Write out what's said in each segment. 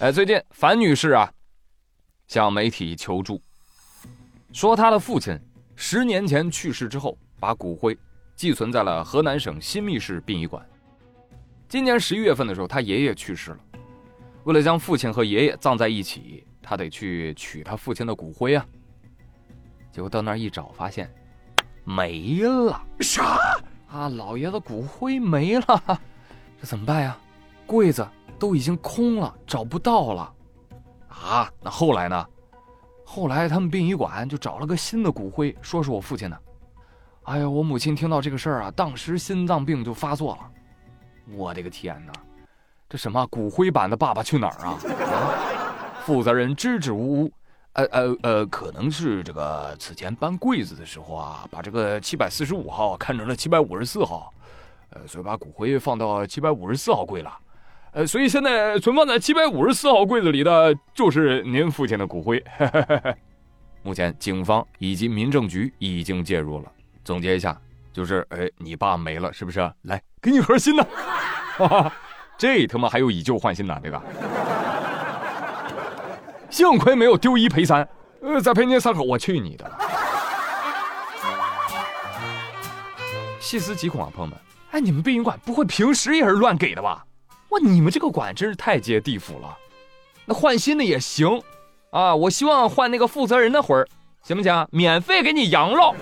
哎，最近樊女士啊，向媒体求助，说她的父亲十年前去世之后，把骨灰寄存在了河南省新密市殡仪馆。今年十一月份的时候，他爷爷去世了，为了将父亲和爷爷葬在一起，他得去取他父亲的骨灰啊。结果到那儿一找，发现没了。啥？啊，老爷子骨灰没了，这怎么办呀？柜子都已经空了，找不到了。啊，那后来呢？后来他们殡仪馆就找了个新的骨灰，说是我父亲的。哎呀，我母亲听到这个事儿啊，当时心脏病就发作了。我的个天哪！这什么骨灰版的《爸爸去哪儿》啊？啊！负责人支支吾吾，呃呃呃，可能是这个此前搬柜子的时候啊，把这个七百四十五号看成了七百五十四号，呃，所以把骨灰放到七百五十四号柜了。所以现在存放在七百五十四号柜子里的就是您父亲的骨灰。目前警方以及民政局已经介入了。总结一下。就是，哎，你爸没了，是不是？来，给你盒新的。这他妈还有以旧换新的，这个。幸亏没有丢一赔三，呃，再赔您三口，我去你的！细思极恐啊，朋友们！哎，你们殡仪馆不会平时也是乱给的吧？哇，你们这个馆真是太接地府了。那换新的也行，啊，我希望换那个负责人的魂儿，行不行？免费给你养老。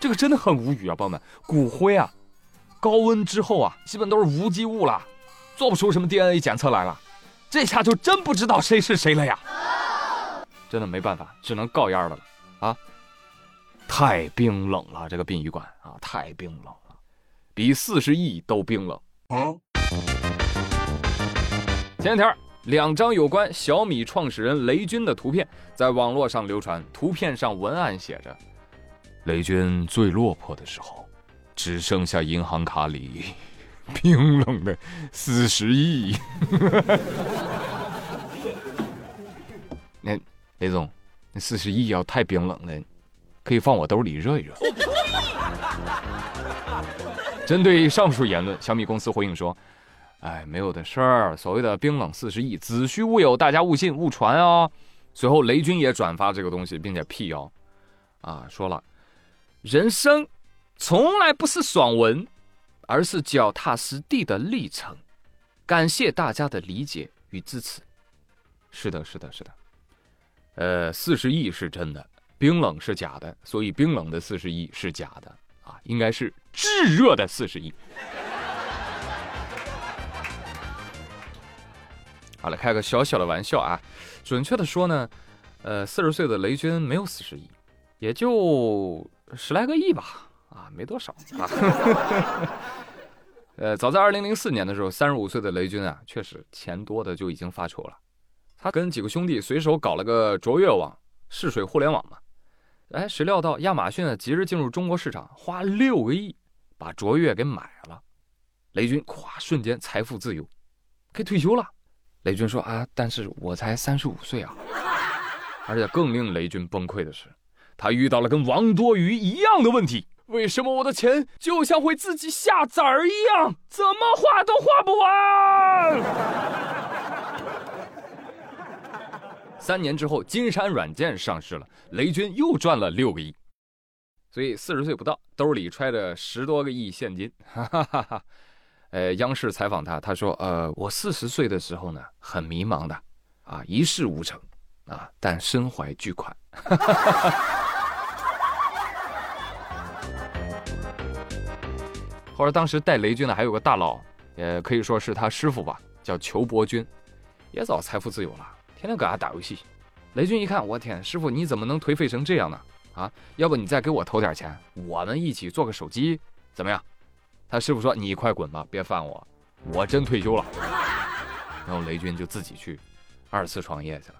这个真的很无语啊，朋友们，骨灰啊，高温之后啊，基本都是无机物了，做不出什么 DNA 检测来了，这下就真不知道谁是谁了呀！真的没办法，只能告烟的了啊！太冰冷了，这个殡仪馆啊，太冰冷了，比四十亿都冰冷。啊前两天，两张有关小米创始人雷军的图片在网络上流传，图片上文案写着。雷军最落魄的时候，只剩下银行卡里冰冷的四十亿。那雷总，那四十亿要太冰冷了，可以放我兜里热一热。针对上述言论，小米公司回应说：“哎，没有的事儿，所谓的冰冷四十亿，子虚乌有，大家勿信勿传哦。”随后，雷军也转发这个东西，并且辟谣，啊，说了。人生从来不是爽文，而是脚踏实地的历程。感谢大家的理解与支持。是的，是的，是的。呃，四十亿是真的，冰冷是假的，所以冰冷的四十亿是假的啊，应该是炙热的四十亿。好了，开个小小的玩笑啊，准确的说呢，呃，四十岁的雷军没有四十亿，也就。十来个亿吧，啊，没多少啊。呃，早在二零零四年的时候，三十五岁的雷军啊，确实钱多的就已经发愁了。他跟几个兄弟随手搞了个卓越网，试水互联网嘛。哎，谁料到亚马逊呢，急着进入中国市场，花六个亿把卓越给买了。雷军咵，瞬间财富自由，可以退休了。雷军说啊，但是我才三十五岁啊。而且更令雷军崩溃的是。他遇到了跟王多鱼一样的问题：为什么我的钱就像会自己下崽儿一样，怎么花都花不完？三年之后，金山软件上市了，雷军又赚了六个亿，所以四十岁不到，兜里揣着十多个亿现金。哈哈哈哈呃，央视采访他，他说：“呃，我四十岁的时候呢，很迷茫的，啊，一事无成，啊，但身怀巨款。”哈哈哈哈或者当时带雷军的还有个大佬，呃可以说是他师傅吧，叫裘伯君，也早财富自由了，天天搁家打游戏。雷军一看，我天，师傅你怎么能颓废成这样呢？啊，要不你再给我投点钱，我们一起做个手机，怎么样？他师傅说：“你快滚吧，别烦我，我真退休了。”然后雷军就自己去二次创业去了。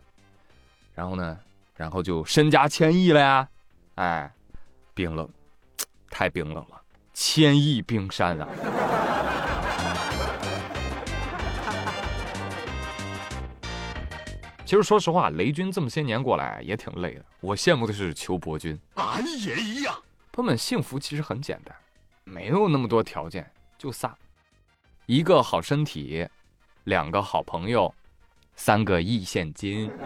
然后呢，然后就身家千亿了呀！哎，冰冷，太冰冷了。千亿冰山啊！其实说实话，雷军这么些年过来也挺累的。我羡慕的是裘伯君，俺也一样。朋友们，幸福其实很简单，没有那么多条件，就仨：一个好身体，两个好朋友，三个亿现金。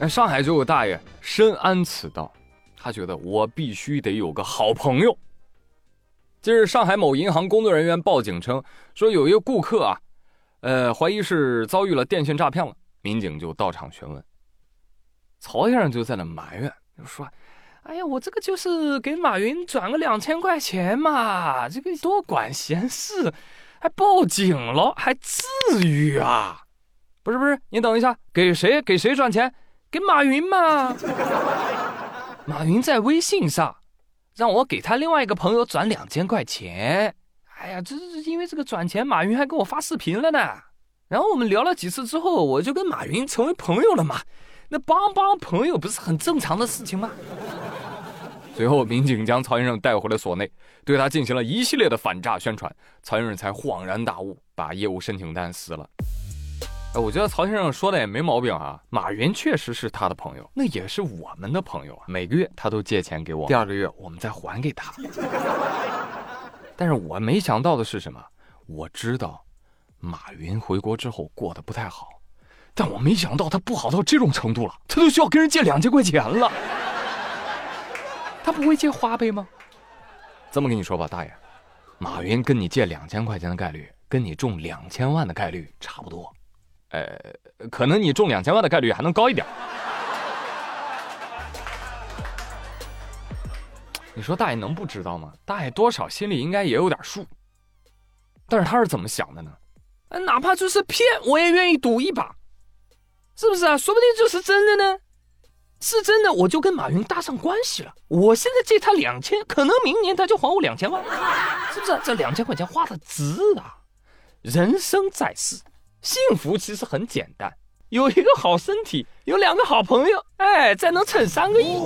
哎，上海就有大爷深谙此道，他觉得我必须得有个好朋友。近日，上海某银行工作人员报警称，说有一个顾客啊，呃，怀疑是遭遇了电信诈骗了。民警就到场询问，曹先生就在那埋怨，就说：“哎呀，我这个就是给马云转个两千块钱嘛，这个多管闲事，还报警了，还至于啊？不是不是，你等一下，给谁给谁转钱？给马云嘛？马云在微信上。”让我给他另外一个朋友转两千块钱，哎呀，这这因为这个转钱，马云还给我发视频了呢。然后我们聊了几次之后，我就跟马云成为朋友了嘛。那帮帮朋友不是很正常的事情吗？随后，民警将曹先生带回了所内，对他进行了一系列的反诈宣传，曹先生才恍然大悟，把业务申请单撕了。我觉得曹先生说的也没毛病啊，马云确实是他的朋友，那也是我们的朋友啊。每个月他都借钱给我，第二个月我们再还给他。但是我没想到的是什么？我知道马云回国之后过得不太好，但我没想到他不好到这种程度了，他都需要跟人借两千块钱了。他不会借花呗吗？这么跟你说吧，大爷，马云跟你借两千块钱的概率，跟你中两千万的概率差不多。呃，可能你中两千万的概率还能高一点。你说大爷能不知道吗？大爷多少心里应该也有点数。但是他是怎么想的呢？哪怕就是骗，我也愿意赌一把，是不是啊？说不定就是真的呢。是真的，我就跟马云搭上关系了。我现在借他两千，可能明年他就还我两千万，是不是？这两千块钱花的值啊！人生在世。幸福其实很简单，有一个好身体，有两个好朋友，哎，再能撑三个亿。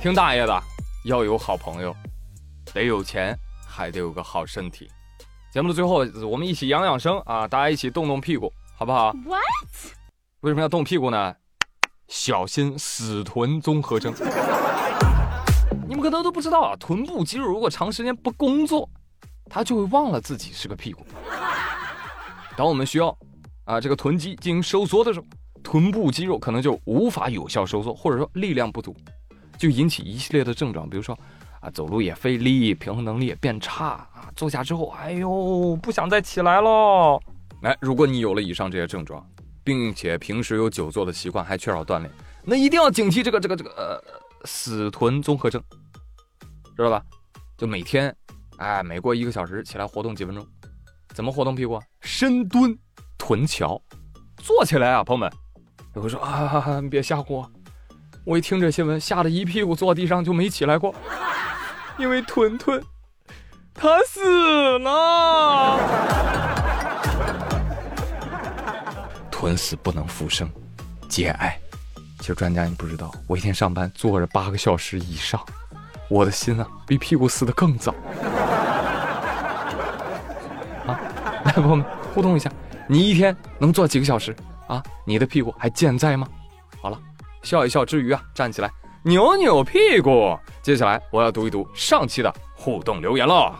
听大爷的，要有好朋友，得有钱，还得有个好身体。节目的最后，我们一起养养生啊，大家一起动动屁股，好不好？What？为什么要动屁股呢？小心死臀综合征。你们可能都不知道啊，臀部肌肉如果长时间不工作，它就会忘了自己是个屁股。当我们需要啊这个臀肌进行收缩的时候，臀部肌肉可能就无法有效收缩，或者说力量不足，就引起一系列的症状，比如说啊走路也费力，平衡能力也变差啊，坐下之后，哎呦不想再起来喽。哎，如果你有了以上这些症状，并且平时有久坐的习惯，还缺少锻炼，那一定要警惕这个这个这个呃死臀综合症，知道吧？就每天哎每过一个小时起来活动几分钟。怎么活动屁股？深蹲，臀桥，坐起来啊，朋友们！有人说啊，你别吓唬我！我一听这新闻，吓得一屁股坐地上就没起来过，因为屯屯他死了，臀死不能复生，节哀。其实专家你不知道，我一天上班坐着八个小时以上，我的心啊，比屁股死的更早。来，朋友们互动一下，你一天能坐几个小时啊？你的屁股还健在吗？好了，笑一笑之余啊，站起来扭扭屁股。接下来我要读一读上期的互动留言了。